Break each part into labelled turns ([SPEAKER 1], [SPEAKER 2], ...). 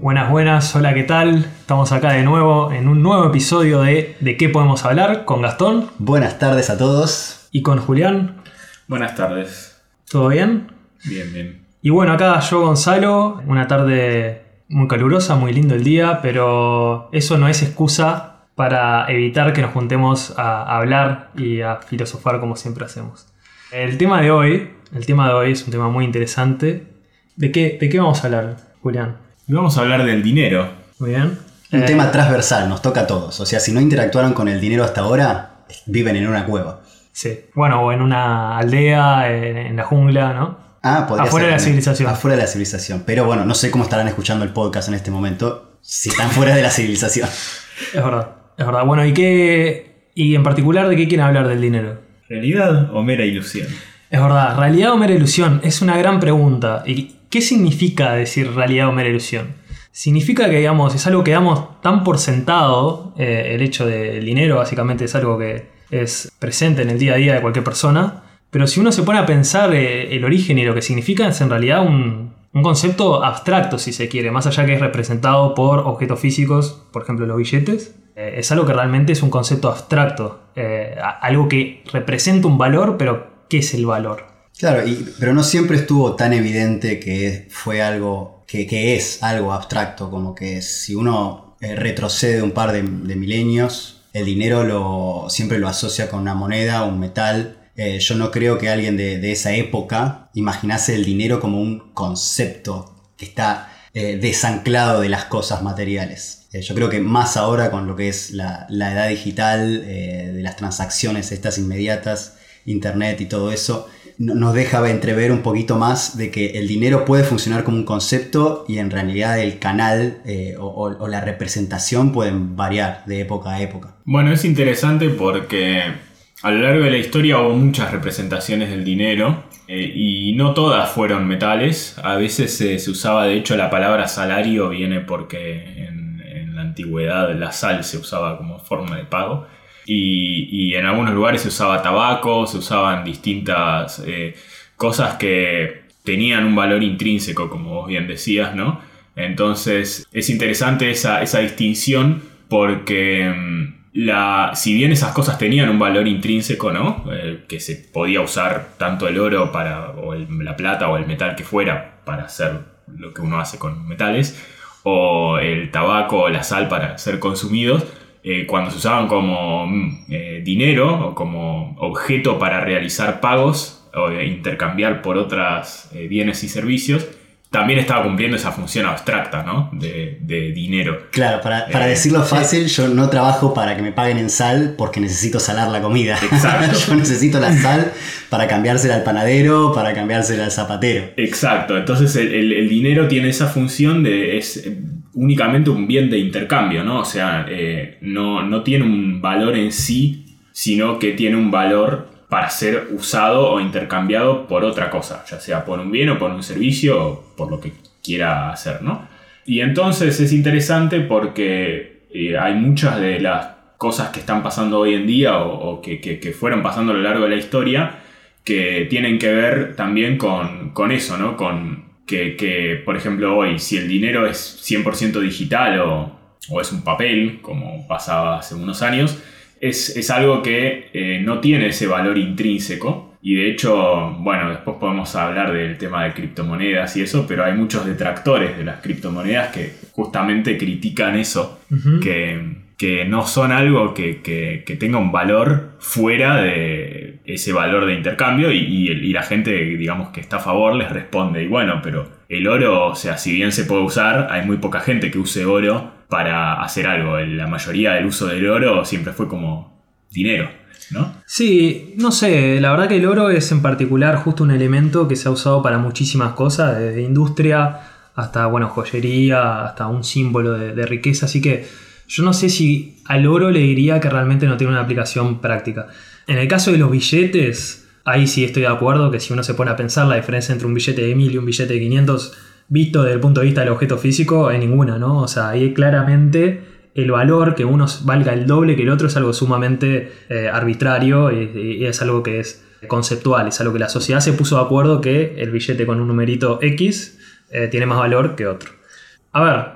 [SPEAKER 1] Buenas, buenas, hola, ¿qué tal? Estamos acá de nuevo en un nuevo episodio de ¿De qué podemos hablar? con Gastón
[SPEAKER 2] Buenas tardes a todos.
[SPEAKER 1] y con Julián.
[SPEAKER 3] Buenas tardes.
[SPEAKER 1] ¿Todo bien?
[SPEAKER 3] Bien, bien.
[SPEAKER 1] Y bueno, acá yo, Gonzalo, una tarde muy calurosa, muy lindo el día, pero eso no es excusa para evitar que nos juntemos a hablar y a filosofar como siempre hacemos. El tema de hoy, el tema de hoy es un tema muy interesante. ¿De qué, de qué vamos a hablar, Julián?
[SPEAKER 3] Vamos a hablar del dinero.
[SPEAKER 1] Muy bien.
[SPEAKER 2] Un
[SPEAKER 1] Eh,
[SPEAKER 2] tema transversal, nos toca a todos. O sea, si no interactuaron con el dinero hasta ahora, viven en una cueva.
[SPEAKER 1] Sí. Bueno, o en una aldea, en, en la jungla, ¿no?
[SPEAKER 2] Ah, podría
[SPEAKER 1] Afuera
[SPEAKER 2] ser
[SPEAKER 1] de la civilización.
[SPEAKER 2] Afuera de la civilización. Pero bueno, no sé cómo estarán escuchando el podcast en este momento. Si están fuera de la civilización.
[SPEAKER 1] Es verdad, es verdad. Bueno, ¿y qué? Y en particular, ¿de qué quieren hablar del dinero?
[SPEAKER 3] ¿Realidad o mera ilusión?
[SPEAKER 1] Es verdad, ¿realidad o mera ilusión? Es una gran pregunta. ¿Y qué significa decir realidad o mera ilusión? Significa que, digamos, es algo que damos tan por sentado, eh, el hecho del dinero básicamente es algo que es presente en el día a día de cualquier persona, pero si uno se pone a pensar eh, el origen y lo que significa es en realidad un, un concepto abstracto, si se quiere, más allá que es representado por objetos físicos, por ejemplo los billetes, eh, es algo que realmente es un concepto abstracto, eh, algo que representa un valor, pero ¿qué es el valor?
[SPEAKER 2] Claro, pero no siempre estuvo tan evidente que fue algo, que, que es algo abstracto, como que si uno retrocede un par de, milenios, el dinero siempre lo asocia con una moneda, un metal. Eh, yo no creo que alguien de, esa época imaginase el dinero como un concepto que está eh, desanclado de las cosas materiales. Eh, yo creo que más ahora con lo que es la, la edad digital, de las transacciones estas inmediatas, internet y todo eso, no- nos deja entrever un poquito más de que el dinero puede funcionar como un concepto y en realidad el canal o la representación pueden variar de época a época.
[SPEAKER 3] Bueno, es interesante porque a lo largo de la historia hubo muchas representaciones del dinero eh, y no todas fueron metales. A veces se usaba, de hecho, la palabra salario viene porque en, la antigüedad la sal se usaba como forma de pago. Y, en algunos lugares se usaba tabaco, se usaban distintas eh, cosas que tenían un valor intrínseco, como vos bien decías, ¿no? Entonces es interesante esa, esa distinción porque mm, la, si bien esas cosas tenían un valor intrínseco, ¿no? Eh, que se podía usar tanto el oro para, o la plata o el metal que fuera para hacer lo que uno hace con metales, o el tabaco o la sal para ser consumidos, eh, cuando se usaban como mm, eh, dinero o como objeto para realizar pagos o intercambiar por otros bienes y servicios, también estaba cumpliendo esa función abstracta, ¿no? De, de dinero.
[SPEAKER 2] Claro, para, para
[SPEAKER 3] Eh,
[SPEAKER 2] decirlo fácil, yo no trabajo para que me paguen en sal porque necesito salar la comida.
[SPEAKER 3] Exacto.
[SPEAKER 2] yo necesito la sal para cambiársela al panadero, para cambiársela al zapatero.
[SPEAKER 3] Exacto, entonces el, el- el dinero tiene esa función de es eh, únicamente un bien de intercambio, ¿no? O sea, eh, no, no tiene un valor en sí, sino que tiene un valor para ser usado o intercambiado por otra cosa, ya sea por un bien o por un servicio o por lo que quiera hacer, ¿no? Y entonces es interesante porque eh, hay muchas de las cosas que están pasando hoy en día o, que, fueron pasando a lo largo de la historia que tienen que ver también con, eso, ¿no? Con que, que, por ejemplo, hoy, si el dinero es 100% digital o, o es un papel, como pasaba hace unos años, es, es algo que eh, no tiene ese valor intrínseco. Y de hecho, bueno, después podemos hablar del tema de criptomonedas y eso, pero hay muchos detractores de las criptomonedas que justamente critican eso, que, que no son algo que, que- que tenga un valor fuera de ese valor de intercambio y, y y la gente, digamos, que está a favor les responde, y bueno, pero el oro, o sea, si bien se puede usar, hay muy poca gente que use oro para hacer algo. La mayoría del uso del oro siempre fue como dinero, ¿no?
[SPEAKER 1] Sí, no sé, la verdad que el oro es en particular justo un elemento que se ha usado para muchísimas cosas, desde industria hasta, bueno, joyería, hasta un símbolo de, de riqueza, así que yo no sé si al oro le diría que realmente no tiene una aplicación práctica. En el caso de los billetes, ahí sí estoy de acuerdo que si uno se pone a pensar la diferencia entre un billete de 1000 y un billete de 500, visto desde el punto de vista del objeto físico, es ninguna, ¿no? O sea, ahí claramente el valor, que uno valga el doble que el otro, es algo sumamente eh, arbitrario y, es algo que es conceptual, es algo que la sociedad se puso de acuerdo que el billete con un numerito X eh, tiene más valor que otro. A ver,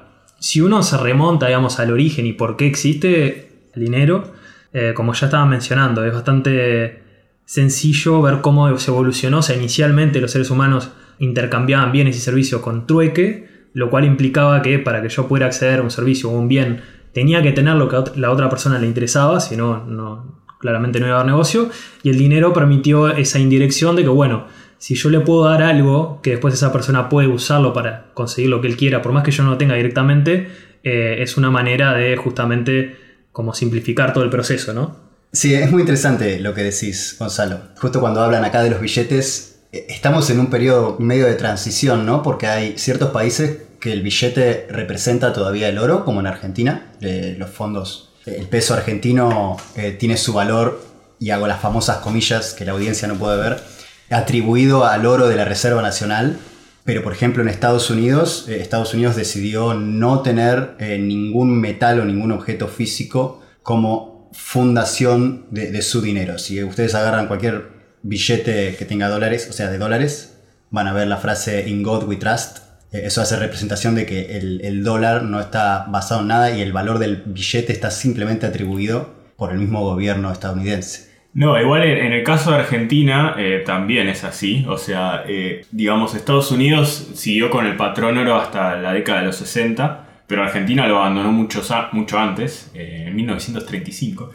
[SPEAKER 1] si uno se remonta, digamos, al origen y por qué existe el dinero, eh, como ya estaba mencionando, es bastante sencillo ver cómo se evolucionó. O sea, inicialmente los seres humanos intercambiaban bienes y servicios con trueque, lo cual implicaba que para que yo pudiera acceder a un servicio o un bien tenía que tener lo que la otra persona le interesaba, si no, no, claramente no iba a haber negocio. Y el dinero permitió esa indirección de que, bueno, si yo le puedo dar algo que después esa persona puede usarlo para conseguir lo que él quiera, por más que yo no lo tenga directamente, eh, es una manera de justamente como simplificar todo el proceso, ¿no?
[SPEAKER 2] Sí, es muy interesante lo que decís, Gonzalo. Justo cuando hablan acá de los billetes, estamos en un periodo medio de transición, ¿no? Porque hay ciertos países que el billete representa todavía el oro, como en Argentina, los fondos. El peso argentino eh, tiene su valor, y hago las famosas comillas que la audiencia no puede ver, atribuido al oro de la Reserva Nacional, pero por ejemplo en Estados Unidos, eh, Estados Unidos decidió no tener eh, ningún metal o ningún objeto físico como fundación de, su dinero. Si ustedes agarran cualquier billete que tenga dólares, o sea, de dólares, van a ver la frase In God We Trust. Eh, eso hace representación de que el, el dólar no está basado en nada y el valor del billete está simplemente atribuido por el mismo gobierno estadounidense.
[SPEAKER 3] No, igual en, el caso de Argentina eh, también es así. O sea, eh, digamos, Estados Unidos siguió con el patrón oro hasta la década de los 60, pero Argentina lo abandonó mucho, mucho antes, en 1935.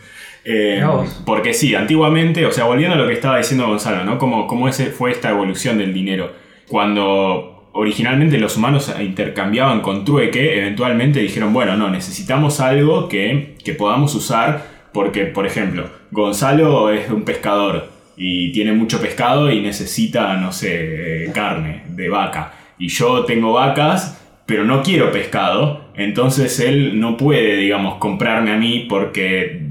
[SPEAKER 3] Porque sí, antiguamente, o sea, volviendo a lo que estaba diciendo Gonzalo, ¿no? Como, cómo ese fue esta evolución del dinero. Cuando originalmente los humanos intercambiaban con trueque, eventualmente dijeron, bueno, no, necesitamos algo que, que podamos usar porque, por ejemplo, Gonzalo es un pescador y tiene mucho pescado y necesita, no sé, eh, carne de vaca. Y yo tengo vacas, pero no quiero pescado. Entonces él no puede, digamos, comprarme a mí porque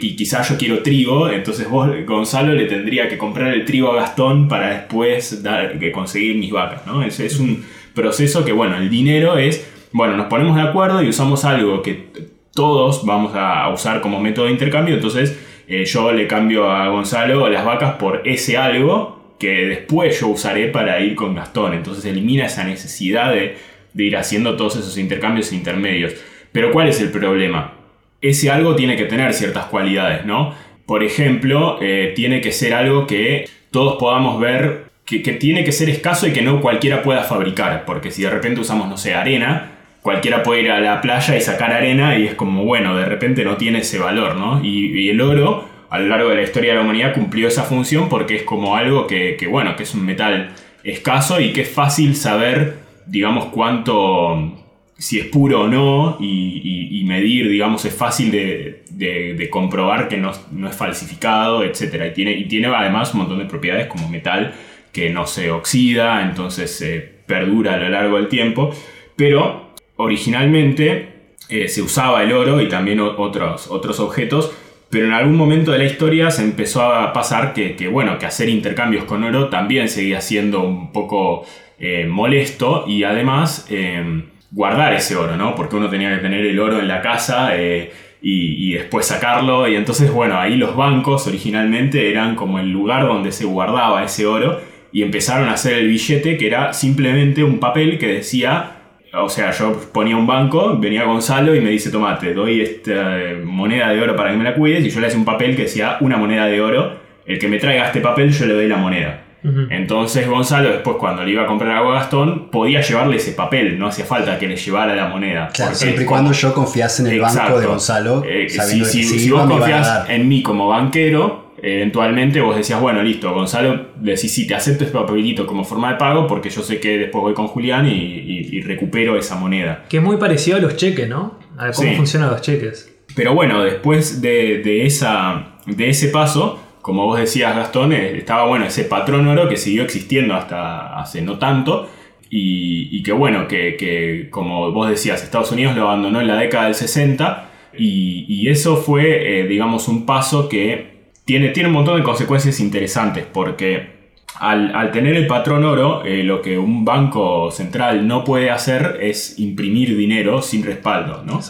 [SPEAKER 3] quizás yo quiero trigo. Entonces vos, Gonzalo, le tendría que comprar el trigo a Gastón para después dar, que conseguir mis vacas. ¿no? Ese es un proceso que, bueno, el dinero es, bueno, nos ponemos de acuerdo y usamos algo que todos vamos a usar como método de intercambio, entonces eh, yo le cambio a Gonzalo las vacas por ese algo que después yo usaré para ir con Gastón, entonces elimina esa necesidad de, ir haciendo todos esos intercambios intermedios. Pero ¿cuál es el problema? Ese algo tiene que tener ciertas cualidades, ¿no? Por ejemplo, eh, tiene que ser algo que todos podamos ver que, que, tiene que ser escaso y que no cualquiera pueda fabricar, porque si de repente usamos, no sé, arena, cualquiera puede ir a la playa y sacar arena y es como, bueno, de repente no tiene ese valor, ¿no? Y, el oro, a lo largo de la historia de la humanidad, cumplió esa función porque es como algo que, bueno, que es un metal escaso y que es fácil saber, digamos, cuánto, si es puro o no, y, medir, digamos, es fácil de, comprobar que no, es falsificado, etc. Y tiene, y tiene además un montón de propiedades como metal que no se oxida, entonces se perdura a lo largo del tiempo. Pero originalmente eh, se usaba el oro y también otros, otros objetos, pero en algún momento de la historia se empezó a pasar que, bueno, que hacer intercambios con oro también seguía siendo un poco eh, molesto y además eh, guardar ese oro, ¿no? Porque uno tenía que tener el oro en la casa y, y, después sacarlo y entonces, bueno, ahí los bancos originalmente eran como el lugar donde se guardaba ese oro y empezaron a hacer el billete que era simplemente un papel que decía o sea, yo ponía un banco, venía Gonzalo y me dice, toma, te doy esta eh, moneda de oro para que me la cuides, y yo le hacía un papel que decía una moneda de oro, el que me traiga este papel yo le doy la moneda. Entonces Gonzalo después cuando le iba a comprar agua a Gastón podía llevarle ese papel, no hacía falta que le llevara la moneda.
[SPEAKER 2] Claro, siempre y cuando yo confiase en el banco de Gonzalo.
[SPEAKER 3] Eh, si, si vos confías en mí como banquero, eventualmente vos decías, bueno, listo, Gonzalo, decís, sí, te acepto este papelito como forma de pago porque yo sé que después voy con Julián y, recupero esa moneda.
[SPEAKER 1] Que es muy parecido a los cheques, ¿no? A cómo funcionan los cheques.
[SPEAKER 3] Pero bueno, después de, esa, de ese paso, como vos decías, Gastón, eh, estaba bueno ese patrón oro que siguió existiendo hasta hace no tanto. Y, que bueno, que, como vos decías, Estados Unidos lo abandonó en la década del 60 y, eso fue, eh, digamos, un paso que tiene, un montón de consecuencias interesantes porque al, tener el patrón oro, eh, lo que un banco central no puede hacer es imprimir dinero sin respaldo, ¿no?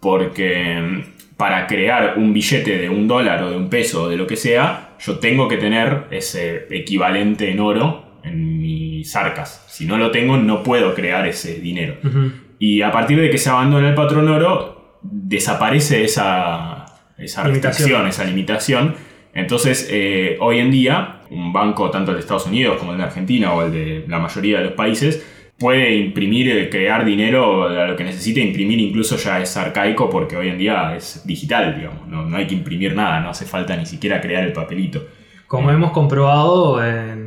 [SPEAKER 3] porque mm, para crear un billete de un dólar o de un peso o de lo que sea, yo tengo que tener ese equivalente en oro en mis arcas. Si no lo tengo, no puedo crear ese dinero. Y a partir de que se abandona el patrón oro, desaparece esa, esa restricción, esa limitación. Entonces, eh, hoy en día, un banco, tanto el de Estados Unidos como el de Argentina o el de la mayoría de los países, puede imprimir, eh, crear dinero a lo que necesite, imprimir incluso ya es arcaico porque hoy en día es digital, digamos, no, no hay que imprimir nada, no hace falta ni siquiera crear el papelito.
[SPEAKER 1] Como hemos comprobado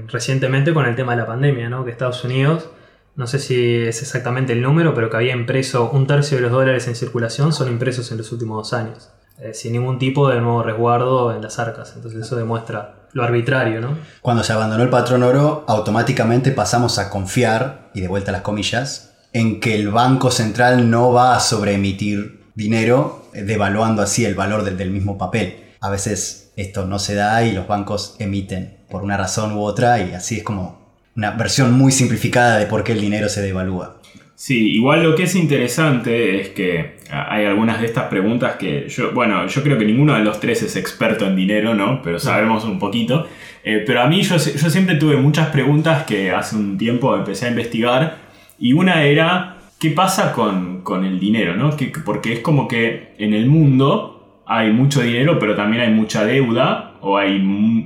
[SPEAKER 1] recientemente con el tema de la pandemia, ¿no? que Estados Unidos, no sé si es exactamente el número, pero que había impreso un tercio de los dólares en circulación son impresos en los últimos dos años, eh, sin ningún tipo de nuevo resguardo en las arcas. Entonces eso demuestra lo arbitrario, ¿no?
[SPEAKER 2] Cuando se abandonó el patrón oro, automáticamente pasamos a confiar, y de vuelta las comillas, en que el Banco Central no va a sobreemitir dinero, eh, devaluando así el valor del, del mismo papel. A veces esto no se da y los bancos emiten por una razón u otra y así es como una versión muy simplificada de por qué el dinero se devalúa.
[SPEAKER 3] Sí, igual lo que es interesante es que hay algunas de estas preguntas que yo, bueno, yo creo que ninguno de los tres es experto en dinero, ¿no? Pero sabemos un poquito. Eh, pero a mí yo, yo siempre tuve muchas preguntas que hace un tiempo empecé a investigar y una era, ¿qué pasa con, con el dinero, ¿no? Que, porque es como que en el mundo hay mucho dinero, pero también hay mucha deuda, o hay,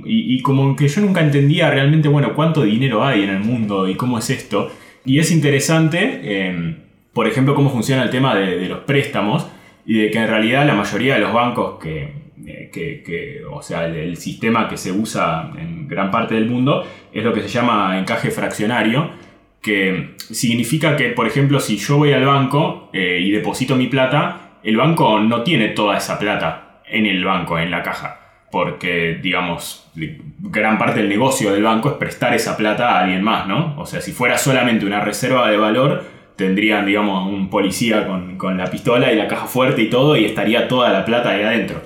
[SPEAKER 3] y, y como que yo nunca entendía realmente, bueno, cuánto dinero hay en el mundo y cómo es esto. Y es interesante, em, por ejemplo, cómo funciona el tema de, los préstamos y de que en realidad la mayoría de los bancos que, eh, o sea, el, sistema que se usa en gran parte del mundo es lo que se llama encaje fraccionario, que significa que, por ejemplo, si yo voy al banco eh, y deposito mi plata, el banco no tiene toda esa plata en el banco, en la caja porque, digamos, gran parte del negocio del banco es prestar esa plata a alguien más, ¿no? O sea, si fuera solamente una reserva de valor, tendrían, digamos, un policía con, la pistola y la caja fuerte y todo, y estaría toda la plata ahí adentro.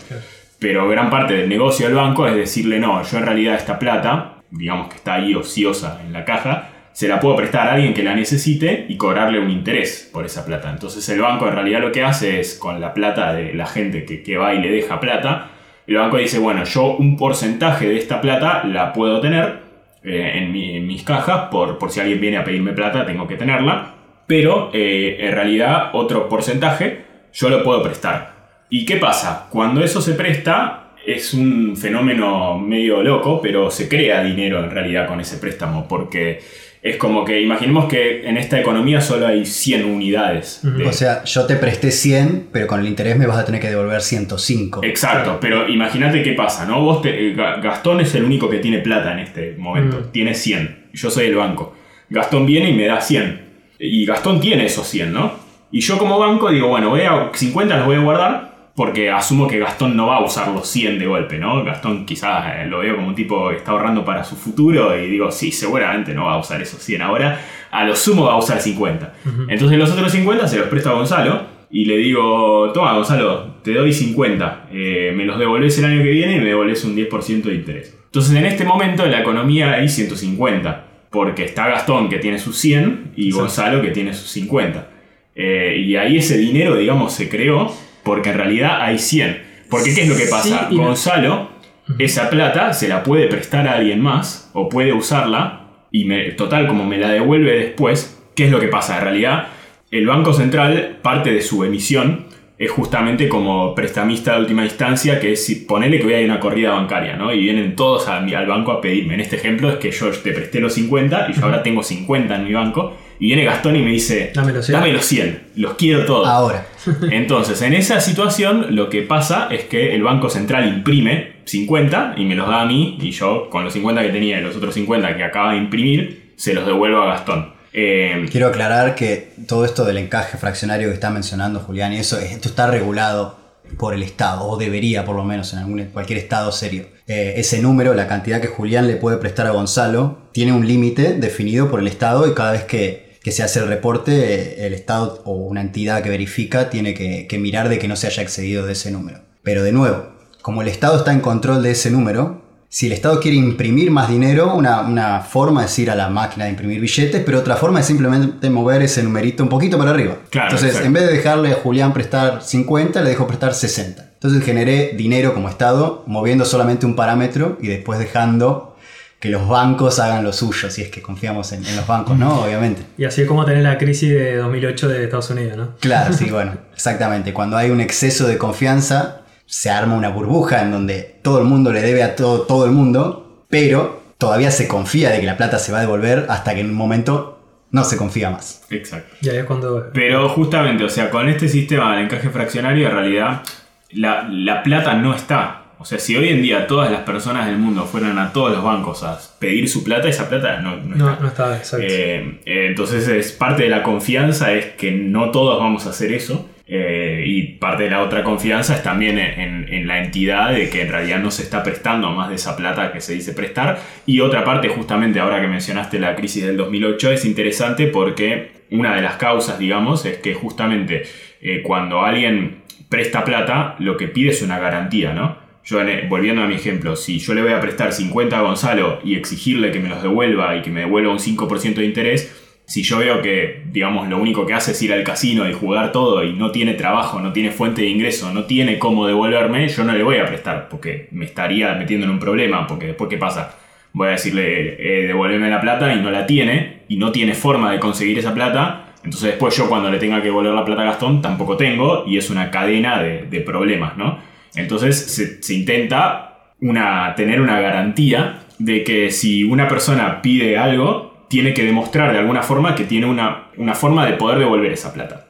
[SPEAKER 3] Pero gran parte del negocio del banco es decirle, no, yo en realidad esta plata, digamos que está ahí ociosa en la caja, se la puedo prestar a alguien que la necesite y cobrarle un interés por esa plata. Entonces el banco en realidad lo que hace es, con la plata de la gente que, que va y le deja plata, el banco dice, bueno, yo un porcentaje de esta plata la puedo tener eh, en, mis cajas, por, por si alguien viene a pedirme plata, tengo que tenerla, pero eh, en realidad otro porcentaje yo lo puedo prestar. ¿Y qué pasa? Cuando eso se presta, es un fenómeno medio loco, pero se crea dinero en realidad con ese préstamo, porque es como que imaginemos que en esta economía solo hay 100 unidades.
[SPEAKER 2] O sea, yo te presté 100, pero con el interés me vas a tener que devolver 105.
[SPEAKER 3] Exacto, pero imagínate qué pasa, ¿no? Vos te... Eh, Gastón es el único que tiene plata en este momento, tiene 100, yo soy el banco. Gastón viene y me da 100. Y Gastón tiene esos 100, ¿no? Y yo como banco digo, bueno, voy a 50 los voy a guardar porque asumo que Gastón no va a usar los 100 de golpe, ¿no? Gastón quizás eh, lo veo como un tipo que está ahorrando para su futuro y digo, sí, seguramente no va a usar esos 100 ahora, a lo sumo va a usar 50. Entonces los otros 50 se los presto a Gonzalo y le digo, toma Gonzalo, te doy 50, eh, me los devolves el año que viene y me devolves un 10% de interés. Entonces en este momento en la economía hay 150, porque está Gastón que tiene sus 100 y Gonzalo que tiene sus 50. Eh, y ahí ese dinero, digamos, se creó porque en realidad hay 100. Porque ¿qué es lo que pasa? Gonzalo, esa plata se la puede prestar a alguien más o puede usarla y me, total, como me la devuelve después, ¿qué es lo que pasa? En realidad, el Banco Central, parte de su emisión, es justamente como prestamista de última instancia, que es ponerle que voy a ir a una corrida bancaria, ¿no? Y vienen todos al banco a pedirme. En este ejemplo es que yo te presté los 50 y yo ahora tengo 50 en mi banco y viene Gastón y me dice, dame los 100, los quiero todos.
[SPEAKER 2] Ahora.
[SPEAKER 3] Entonces, en esa situación lo que pasa es que el Banco Central imprime 50 y me los da a mí y yo con los 50 que tenía y los otros 50 que acaba de imprimir, se los devuelvo a Gastón.
[SPEAKER 2] Eh, quiero aclarar que todo esto del encaje fraccionario que está mencionando Julián y eso, esto está regulado por el Estado, o debería por lo menos en algún, cualquier Estado serio. Eh, ese número, la cantidad que Julián le puede prestar a Gonzalo, tiene un límite definido por el Estado y cada vez que que se hace el reporte, el Estado o una entidad que verifica tiene que, mirar de que no se haya excedido de ese número. Pero de nuevo, como el Estado está en control de ese número, Si el Estado quiere imprimir más dinero, una, una forma es ir a la máquina de imprimir billetes, pero otra forma es simplemente mover ese numerito un poquito para arriba.
[SPEAKER 3] Claro,
[SPEAKER 2] Entonces,
[SPEAKER 3] exacto.
[SPEAKER 2] en vez de dejarle a Julián prestar 50, le dejo prestar 60. Entonces generé dinero como Estado, moviendo solamente un parámetro y después dejando que los bancos hagan lo suyo, si es que confiamos en, en los bancos, ¿no? Obviamente.
[SPEAKER 1] Y así es como tenés la crisis de 2008 de Estados Unidos, ¿no?
[SPEAKER 2] Claro, sí, bueno, exactamente. Cuando hay un exceso de confianza, se arma una burbuja en donde todo el mundo le debe a todo, todo el mundo, pero todavía se confía de que la plata se va a devolver hasta que en un momento no se confía más.
[SPEAKER 3] Exacto.
[SPEAKER 1] Y ahí es cuando.
[SPEAKER 3] Pero justamente, o sea, con este sistema del encaje fraccionario, en realidad la, la plata no está. O sea, si hoy en día todas las personas del mundo fueran a todos los bancos a pedir su plata, esa plata no, no
[SPEAKER 1] No,
[SPEAKER 3] está.
[SPEAKER 1] no está, exacto.
[SPEAKER 3] Eh, eh, entonces es parte de la confianza es que no todos vamos a hacer eso. eh, y parte de la otra confianza es también en, en- en la entidad de que en realidad no se está prestando más de esa plata que se dice prestar. Y otra parte, justamente ahora que mencionaste la crisis del 2008, es interesante porque una de las causas, digamos, es que justamente eh, cuando alguien presta plata, lo que pide es una garantía, ¿no? Yo, en- volviendo a mi ejemplo, si yo le voy a prestar 50 a Gonzalo y exigirle que me los devuelva y que me devuelva un 5% de interés, si yo veo que, digamos, lo único que hace es ir al casino y jugar todo y no tiene trabajo, no tiene fuente de ingreso, no tiene cómo devolverme, yo no le voy a prestar porque me estaría metiendo en un problema, porque después, ¿qué pasa? Voy a decirle, eh, devuélveme la plata y no la tiene, y no tiene forma de conseguir esa plata, entonces después yo cuando le tenga que devolver la plata a Gastón tampoco tengo, y es una cadena de, de problemas, ¿no? Entonces se, se intenta una, tener una garantía de que si una persona pide algo, tiene que demostrar de alguna forma que tiene una, una forma de poder devolver esa plata.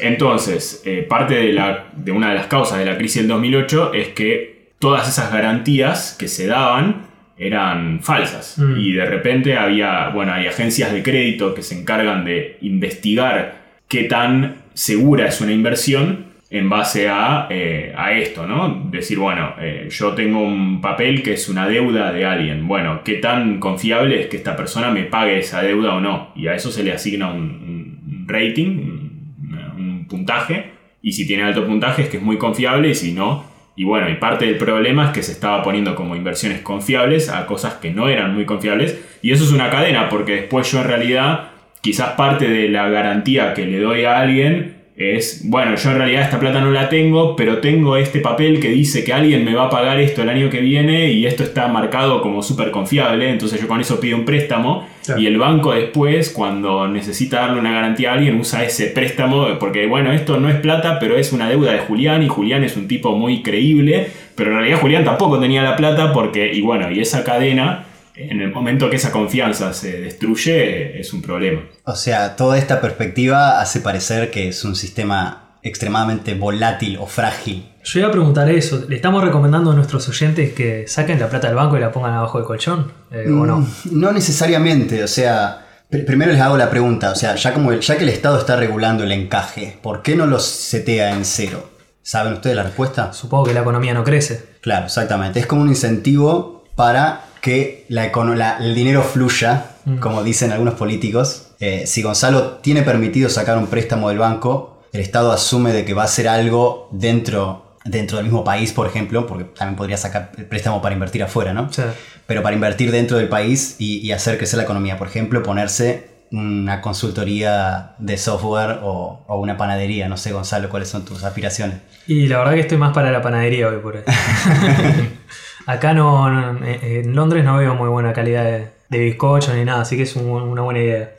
[SPEAKER 3] Entonces, eh, parte de, la, de una de las causas de la crisis del 2008 es que todas esas garantías que se daban eran falsas.
[SPEAKER 1] Mm.
[SPEAKER 3] Y de repente había, bueno, hay agencias de crédito que se encargan de investigar qué tan segura es una inversión en base a, eh, a esto, ¿no? Decir, bueno, eh, yo tengo un papel que es una deuda de alguien. Bueno, ¿qué tan confiable es que esta persona me pague esa deuda o no? Y a eso se le asigna un, rating, un, un puntaje. Y si tiene alto puntaje es que es muy confiable y si no... Y bueno, y parte del problema es que se estaba poniendo como inversiones confiables a cosas que no eran muy confiables. Y eso es una cadena, porque después yo en realidad, quizás parte de la garantía que le doy a alguien es, bueno, yo en realidad esta plata no la tengo, pero tengo este papel que dice que alguien me va a pagar esto el año que viene y esto está marcado como súper confiable, entonces yo con eso pido un préstamo
[SPEAKER 1] Claro.
[SPEAKER 3] y el banco después, cuando necesita darle una garantía a alguien, usa ese préstamo porque, bueno, esto no es plata, pero es una deuda de Julián y Julián es un tipo muy creíble, pero en realidad Julián tampoco tenía la plata porque, y bueno, y esa cadena, en el momento que esa confianza se destruye, es un problema.
[SPEAKER 2] O sea, toda esta perspectiva hace parecer que es un sistema extremadamente volátil o frágil.
[SPEAKER 1] Yo iba a preguntar eso. ¿Le estamos recomendando a nuestros oyentes que saquen la plata del banco y la pongan abajo del colchón? Eh, ¿O no?
[SPEAKER 2] Mm, No necesariamente, o sea, pr- primero les hago la pregunta, o sea, ya, como el- ya que el Estado está regulando el encaje, ¿por qué no los setea en cero? ¿Saben ustedes la respuesta?
[SPEAKER 1] Supongo que la economía no crece.
[SPEAKER 2] Claro, exactamente. Es como un incentivo para que la la- el dinero fluya, como dicen algunos políticos. Eh, si Gonzalo tiene permitido sacar un préstamo del banco, el Estado asume de que va a hacer algo dentro, dentro del mismo país, por ejemplo, porque también podría sacar el préstamo para invertir afuera, ¿no? Pero para invertir dentro del país y, y hacer crecer la economía. Por ejemplo, ponerse una consultoría de software o, o una panadería. No sé, Gonzalo, cuáles son tus aspiraciones.
[SPEAKER 1] y la verdad que estoy más para la panadería hoy por hoy. Acá no, no- eh, en Londres no veo muy buena calidad de, de bizcocho ni nada, así que es un- una buena idea.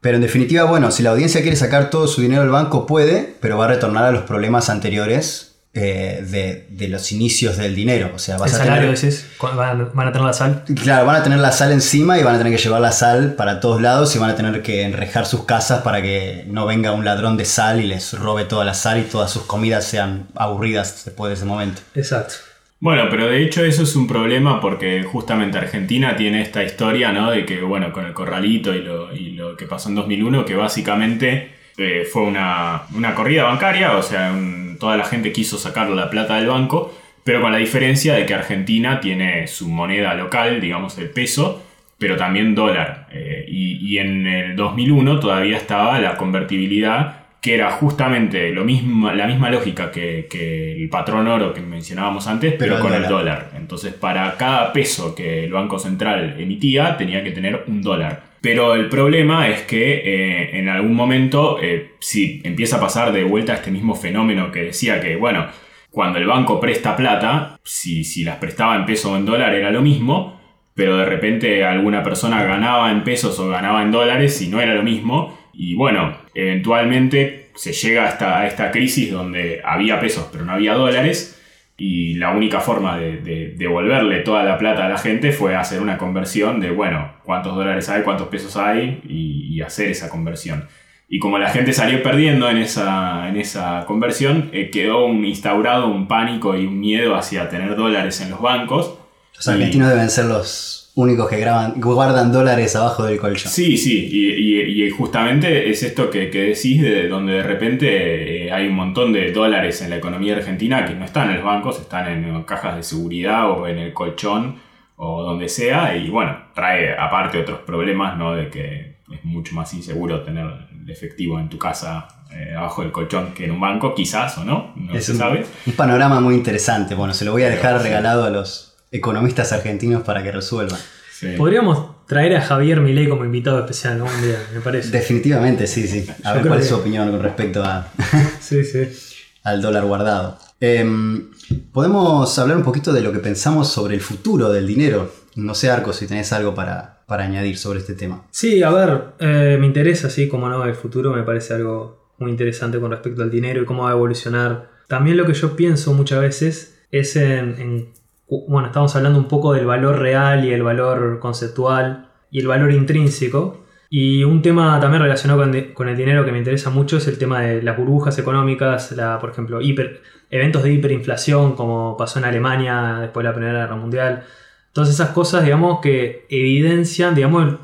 [SPEAKER 2] Pero en definitiva, bueno, si la audiencia quiere sacar todo su dinero del banco, puede, pero va a retornar a los problemas anteriores eh, de, de los inicios del dinero. O sea,
[SPEAKER 1] El
[SPEAKER 2] a
[SPEAKER 1] salario,
[SPEAKER 2] tener...
[SPEAKER 1] decís, ¿Cu- van, van a tener la sal.
[SPEAKER 2] Claro, van a tener la sal encima y van a tener que llevar la sal para todos lados y van a tener que enrejar sus casas para que no venga un ladrón de sal y les robe toda la sal y todas sus comidas sean aburridas después de ese momento.
[SPEAKER 1] Exacto.
[SPEAKER 3] Bueno, pero de hecho eso es un problema porque justamente Argentina tiene esta historia, ¿no? De que, bueno, con el corralito y lo, y lo que pasó en 2001, que básicamente eh, fue una, una corrida bancaria, o sea, toda la gente quiso sacar la plata del banco, pero con la diferencia de que Argentina tiene su moneda local, digamos el peso, pero también dólar. Eh, y, y en el 2001 todavía estaba la convertibilidad que era justamente lo mismo, la misma lógica que, que el patrón oro que mencionábamos antes, pero,
[SPEAKER 2] Pero
[SPEAKER 3] con
[SPEAKER 2] el
[SPEAKER 3] el dólar. Entonces, para cada peso que el Banco Central emitía, tenía que tener un dólar. Pero el problema es que eh, en algún momento, eh, si empieza a pasar de vuelta este mismo fenómeno que decía que, bueno, cuando el banco presta plata, si, si las prestaba en peso o en dólar era lo mismo, pero de repente alguna persona ganaba en pesos o ganaba en dólares y no era lo mismo. Y bueno, eventualmente se llega hasta a esta crisis donde había pesos pero no había dólares y la única forma de, de- devolverle toda la plata a la gente fue hacer una conversión de, bueno, cuántos dólares hay, cuántos pesos hay y, y hacer esa conversión. Y como la gente salió perdiendo en esa, en esa conversión, eh, quedó un, instaurado un pánico y un miedo hacia tener dólares en los bancos.
[SPEAKER 2] Los argentinos deben ser los únicos que graban, guardan dólares abajo del colchón.
[SPEAKER 3] Sí, sí, y, y- y justamente es esto que, que decís, de donde de repente eh, hay un montón de dólares en la economía argentina que no están en los bancos, están en cajas de seguridad o en el colchón o donde sea, y bueno, trae aparte otros problemas, ¿no? De que es mucho más inseguro tener el efectivo en tu casa eh, abajo del colchón que en un banco, quizás o no, no
[SPEAKER 2] es
[SPEAKER 3] se
[SPEAKER 2] un,
[SPEAKER 3] sabe.
[SPEAKER 2] un panorama muy interesante. Bueno, se lo voy a dejar
[SPEAKER 3] Pero, sí.
[SPEAKER 2] regalado a los economistas argentinos para que resuelvan.
[SPEAKER 3] Sí.
[SPEAKER 1] Podríamos traer a Javier Milei como invitado especial, ¿no? Un día, me parece.
[SPEAKER 2] Definitivamente, sí, sí. A
[SPEAKER 1] Yo
[SPEAKER 2] ver cuál es su opinión con respecto a,
[SPEAKER 1] Sí, sí.
[SPEAKER 2] al dólar guardado. Em, Podemos hablar un poquito de lo que pensamos sobre el futuro del dinero. No sé, Arco, si tenés algo para, para añadir sobre este tema.
[SPEAKER 1] Sí, a ver, eh, me interesa, sí, como no, el futuro me parece algo muy interesante con respecto al dinero y cómo va a evolucionar. También lo que yo pienso muchas veces es en, en- bueno, estamos hablando un poco del valor real y el valor conceptual y el valor intrínseco. Y un tema también relacionado con, di- con el dinero que me interesa mucho es el tema de las burbujas económicas, la, por ejemplo, hiper, eventos de hiperinflación como pasó en Alemania después de la Primera Guerra Mundial. Todas esas cosas, digamos, que evidencian, digamos,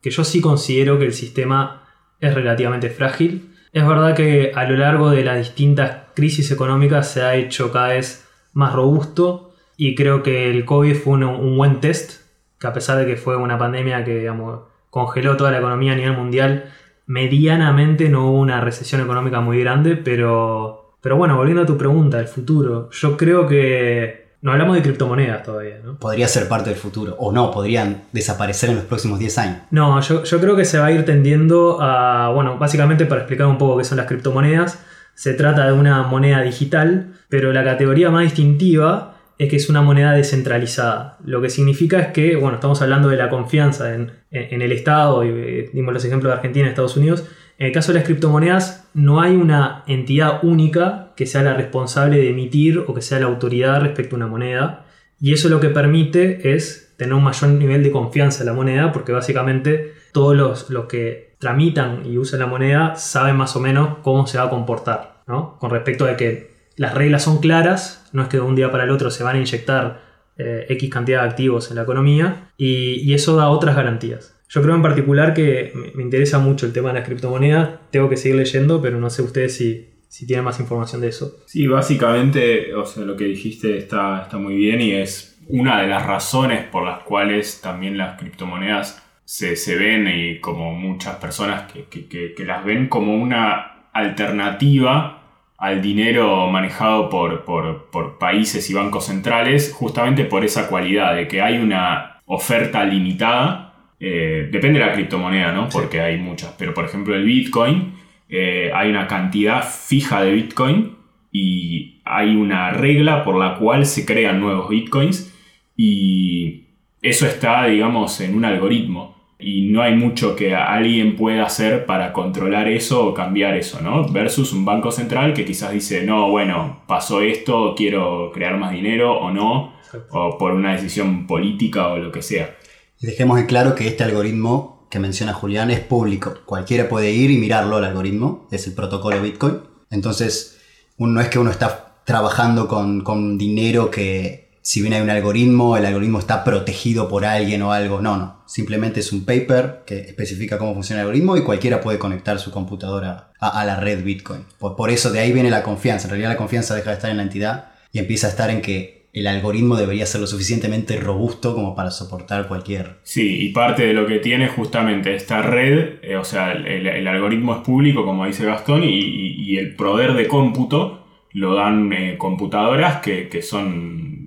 [SPEAKER 1] que yo sí considero que el sistema es relativamente frágil. Es verdad que a lo largo de las distintas crisis económicas se ha hecho cada vez más robusto y creo que el COVID fue un, un buen test, que a pesar de que fue una pandemia que digamos, congeló toda la economía a nivel mundial, medianamente no hubo una recesión económica muy grande, pero, pero bueno, volviendo a tu pregunta, el futuro, yo creo que no hablamos de criptomonedas todavía, ¿no?
[SPEAKER 2] Podría ser parte del futuro. O no, podrían desaparecer en los próximos 10 años.
[SPEAKER 1] No, yo, yo creo que se va a ir tendiendo a, bueno, básicamente para explicar un poco qué son las criptomonedas, se trata de una moneda digital, pero la categoría más distintiva es que es una moneda descentralizada. Lo que significa es que, bueno, estamos hablando de la confianza en, en- el Estado, y eh, dimos los ejemplos de Argentina y Estados Unidos. En el caso de las criptomonedas, no hay una entidad única que sea la responsable de emitir o que sea la autoridad respecto a una moneda. Y eso lo que permite es tener un mayor nivel de confianza en la moneda, porque básicamente todos los, los que tramitan y usan la moneda saben más o menos cómo se va a comportar, ¿no? Con respecto de que las reglas son claras, no es que de un día para el otro se van a inyectar eh, X cantidad de activos en la economía, y, eso da otras garantías. Yo creo en particular que me, interesa mucho el tema de las criptomonedas, tengo que seguir leyendo, pero no sé ustedes si, si tienen más información de eso.
[SPEAKER 3] Sí, básicamente, o sea, lo que dijiste está, está muy bien y es una de las razones por las cuales también las criptomonedas se, se ven y como muchas personas que- que- que las ven como una alternativa al dinero manejado por, por- por países y bancos centrales, justamente por esa cualidad de que hay una oferta limitada. eh, depende de la criptomoneda, ¿no? Porque hay muchas, pero por ejemplo el Bitcoin, eh, hay una cantidad fija de Bitcoin y hay una regla por la cual se crean nuevos bitcoins y eso está, digamos, en un algoritmo y no hay mucho que alguien pueda hacer para controlar eso o cambiar eso, ¿no? Versus un banco central que quizás dice, no, bueno, pasó esto, quiero crear más dinero o no, o por una decisión política o lo que sea.
[SPEAKER 2] Y dejemos en claro que este algoritmo que menciona Julián es público. Cualquiera puede ir y mirarlo al algoritmo. Es el protocolo Bitcoin. Entonces, no es que uno está trabajando con, con dinero que si bien hay un algoritmo, el algoritmo está protegido por alguien o algo. No, no. Simplemente es un paper que especifica cómo funciona el algoritmo y cualquiera puede conectar su computadora a, la red Bitcoin. Por, eso de ahí viene la confianza. En realidad la confianza deja de estar en la entidad y empieza a estar en que el algoritmo debería ser lo suficientemente robusto como para soportar cualquier...
[SPEAKER 3] Sí, y parte de lo que tiene justamente esta red, eh, o sea, el, algoritmo es público, como dice Gastón, y, el poder de cómputo lo dan eh, computadoras que, son,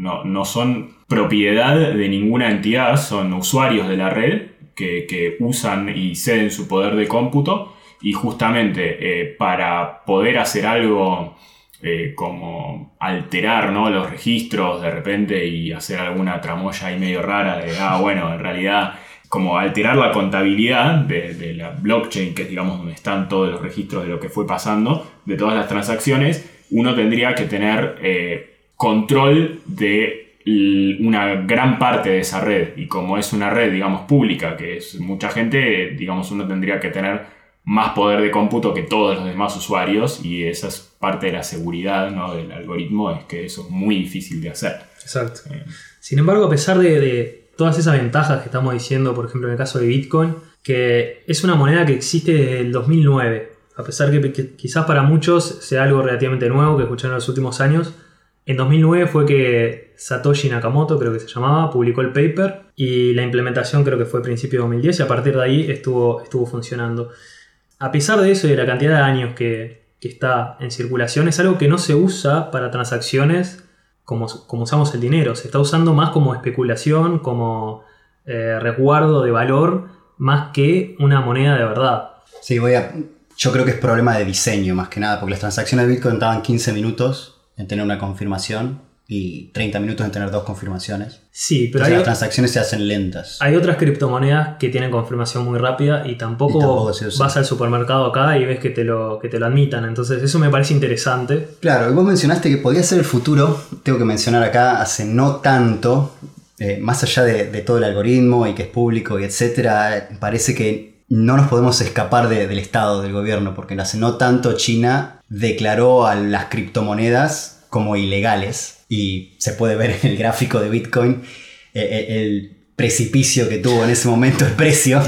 [SPEAKER 3] no, son propiedad de ninguna entidad, son usuarios de la red que, que usan y ceden su poder de cómputo, y justamente eh, para poder hacer algo eh, como alterar ¿no? los registros de repente y hacer alguna tramoya ahí medio rara de, ah, bueno, en realidad como alterar la contabilidad de, la blockchain, que es digamos donde están todos los registros de lo que fue pasando, de todas las transacciones, uno tendría que tener eh, control de una gran parte de esa red. Y como es una red, digamos, pública, que es mucha gente, digamos, uno tendría que tener más poder de cómputo que todos los demás usuarios y esa es parte de la seguridad ¿no? del algoritmo, es que eso es muy difícil de hacer.
[SPEAKER 1] Exacto. Eh. Sin embargo, a pesar de, todas esas ventajas que estamos diciendo, por ejemplo en el caso de Bitcoin, que es una moneda que existe desde el 2009, a pesar que, que quizás para muchos sea algo relativamente nuevo que escucharon en los últimos años, en 2009 fue que Satoshi Nakamoto, creo que se llamaba, publicó el paper y la implementación creo que fue a principio de 2010 y a partir de ahí estuvo, estuvo funcionando a pesar de eso y de la cantidad de años que, está en circulación, es algo que no se usa para transacciones como, como usamos el dinero. Se está usando más como especulación, como eh, resguardo de valor, más que una moneda de verdad.
[SPEAKER 2] Sí, voy a. Yo creo que es problema de diseño más que nada, porque las transacciones de Bitcoin tardan 15 minutos en tener una confirmación y 30 minutos en tener dos confirmaciones.
[SPEAKER 1] Sí, pero
[SPEAKER 2] las transacciones se hacen lentas.
[SPEAKER 1] Hay otras criptomonedas que tienen confirmación muy rápida y tampoco, vas al supermercado acá y ves que te, lo, que te lo admitan. Entonces eso me parece interesante.
[SPEAKER 2] Claro, y vos mencionaste que podía ser el futuro. Tengo que mencionar acá, hace no tanto, eh, más allá de, todo el algoritmo y que es público y etcétera, parece que no nos podemos escapar del Estado, del gobierno, porque hace no tanto China declaró a las criptomonedas como ilegales y se puede ver en el gráfico de Bitcoin eh, eh, el precipicio que tuvo en ese momento el precio.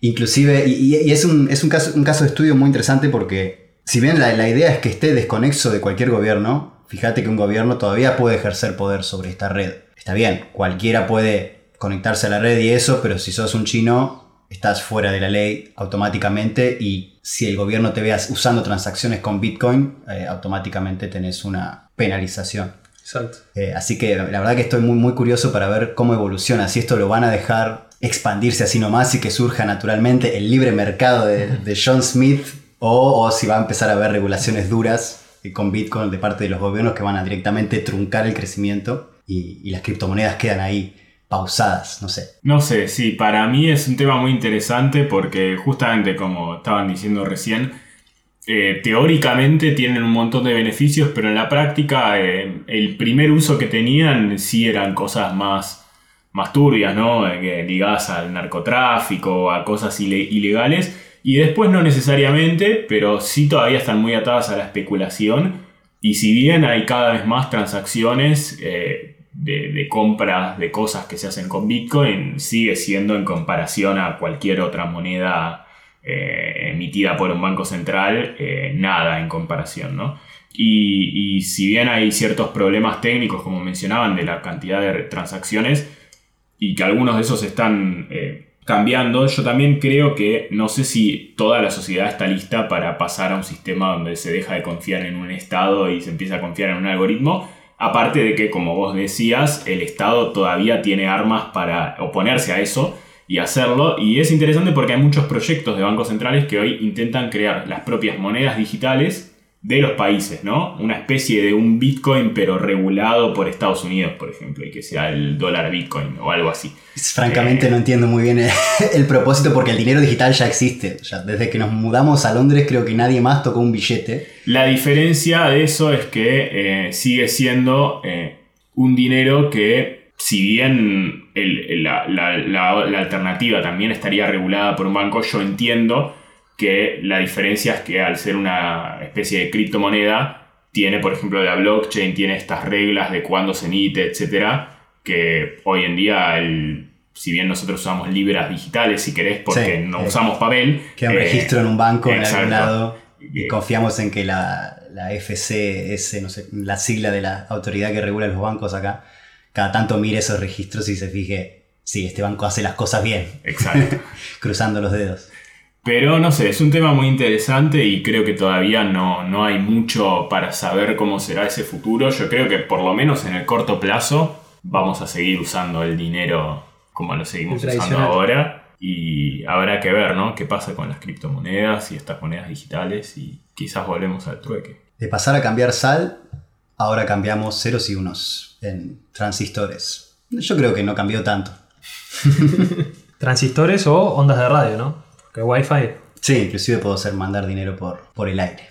[SPEAKER 2] Inclusive, y, es, un, caso, un, caso, de estudio muy interesante porque si bien la, idea es que esté desconexo de cualquier gobierno, fíjate que un gobierno todavía puede ejercer poder sobre esta red. Está bien, cualquiera puede conectarse a la red y eso, pero si sos un chino, estás fuera de la ley automáticamente y si el gobierno te veas usando transacciones con Bitcoin, eh, automáticamente tenés una penalización.
[SPEAKER 1] Exacto.
[SPEAKER 2] Eh, así que la verdad que estoy muy, muy curioso para ver cómo evoluciona, si esto lo van a dejar expandirse así nomás y que surja naturalmente el libre mercado de, John Smith o, si va a empezar a haber regulaciones duras con Bitcoin de parte de los gobiernos que van a directamente truncar el crecimiento y, y las criptomonedas quedan ahí no sé.
[SPEAKER 3] No sé, sí, para mí es un tema muy interesante porque justamente como estaban diciendo recién, eh, teóricamente tienen un montón de beneficios, pero en la práctica eh, el primer uso que tenían sí eran cosas más, más turbias, ¿no? Eh, ligadas al narcotráfico, a cosas ilegales, y después no necesariamente, pero sí todavía están muy atadas a la especulación, y si bien hay cada vez más transacciones de, compras de cosas que se hacen con Bitcoin, sigue siendo en comparación a cualquier otra moneda eh, emitida por un banco central, eh, nada en comparación, ¿no? Y, si bien hay ciertos problemas técnicos, como mencionaban, de la cantidad de transacciones, y que algunos de esos están eh, cambiando, yo también creo que no sé si toda la sociedad está lista para pasar a un sistema donde se deja de confiar en un Estado y se empieza a confiar en un algoritmo. Aparte de que, como vos decías, el Estado todavía tiene armas para oponerse a eso y hacerlo. Y es interesante porque hay muchos proyectos de bancos centrales que hoy intentan crear las propias monedas digitales de los países, ¿no? Una especie de un Bitcoin pero regulado por Estados Unidos, por ejemplo, y que sea el dólar Bitcoin o algo así.
[SPEAKER 2] Francamente eh, no entiendo muy bien el, propósito porque el dinero digital ya existe. desde que nos mudamos a Londres creo que nadie más tocó un billete.
[SPEAKER 3] La diferencia de eso es que eh, sigue siendo eh, un dinero que si bien la, alternativa también estaría regulada por un banco, yo entiendo que la diferencia es que al ser una especie de criptomoneda, tiene, por ejemplo, la blockchain, tiene estas reglas de cuándo se emite, etcétera, que hoy en día, si bien nosotros usamos libras digitales, si querés, porque no usamos papel.
[SPEAKER 2] Queda un registro en un banco en algún lado y confiamos en que la, la FCS, no sé, la sigla de la autoridad que regula los bancos acá, cada tanto mire esos registros y se fije, sí, este banco hace las cosas bien,
[SPEAKER 3] Exacto.
[SPEAKER 2] cruzando los dedos.
[SPEAKER 3] Pero no sé, es un tema muy interesante y creo que todavía no, no hay mucho para saber cómo será ese futuro. Yo creo que por lo menos en el corto plazo vamos a seguir usando el dinero como lo seguimos usando ahora. Y habrá que ver, ¿no? ¿Qué pasa con las criptomonedas y estas monedas digitales? Y quizás volvemos al trueque.
[SPEAKER 2] De pasar a cambiar sal, ahora cambiamos ceros y unos en transistores. Yo creo que no cambió tanto.
[SPEAKER 1] Transistores o ondas de radio, ¿no? Porque Wi-Fi.
[SPEAKER 2] Sí, inclusive puedo hacer mandar dinero por, por el aire.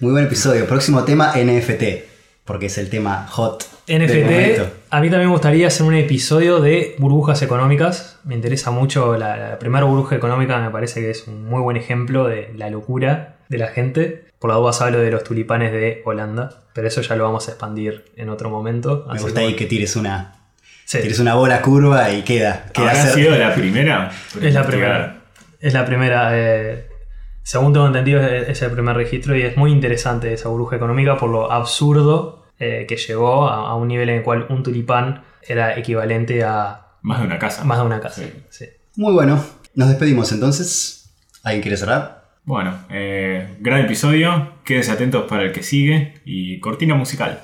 [SPEAKER 2] Muy buen episodio. Próximo tema, NFT. Porque es el tema hot.
[SPEAKER 1] NFT, a mí también me gustaría hacer un episodio de burbujas económicas. Me interesa mucho la, la primera burbuja económica, me parece que es un muy buen ejemplo de la locura de la gente. Por la duda hablo de los tulipanes de Holanda, pero eso ya lo vamos a expandir en otro momento.
[SPEAKER 2] Me
[SPEAKER 1] así
[SPEAKER 2] gusta
[SPEAKER 1] que-
[SPEAKER 2] ahí que tires una,
[SPEAKER 1] Sí,
[SPEAKER 2] tires una bola curva y queda. queda
[SPEAKER 3] ¿Habrá
[SPEAKER 2] cer-
[SPEAKER 3] sido la primera?
[SPEAKER 1] es la primera. Es la primera. eh, según tengo entendido, es, es el primer registro y es muy interesante esa burbuja económica por lo absurdo eh, que llegó a, a un nivel en el cual un tulipán era equivalente a
[SPEAKER 3] Más de una casa.
[SPEAKER 1] más de una casa.
[SPEAKER 3] Sí.
[SPEAKER 1] Sí.
[SPEAKER 2] Muy bueno. Nos despedimos entonces. ¿Alguien quiere cerrar?
[SPEAKER 3] Bueno, eh, gran episodio. Quédense atentos para el que sigue. Y cortina musical.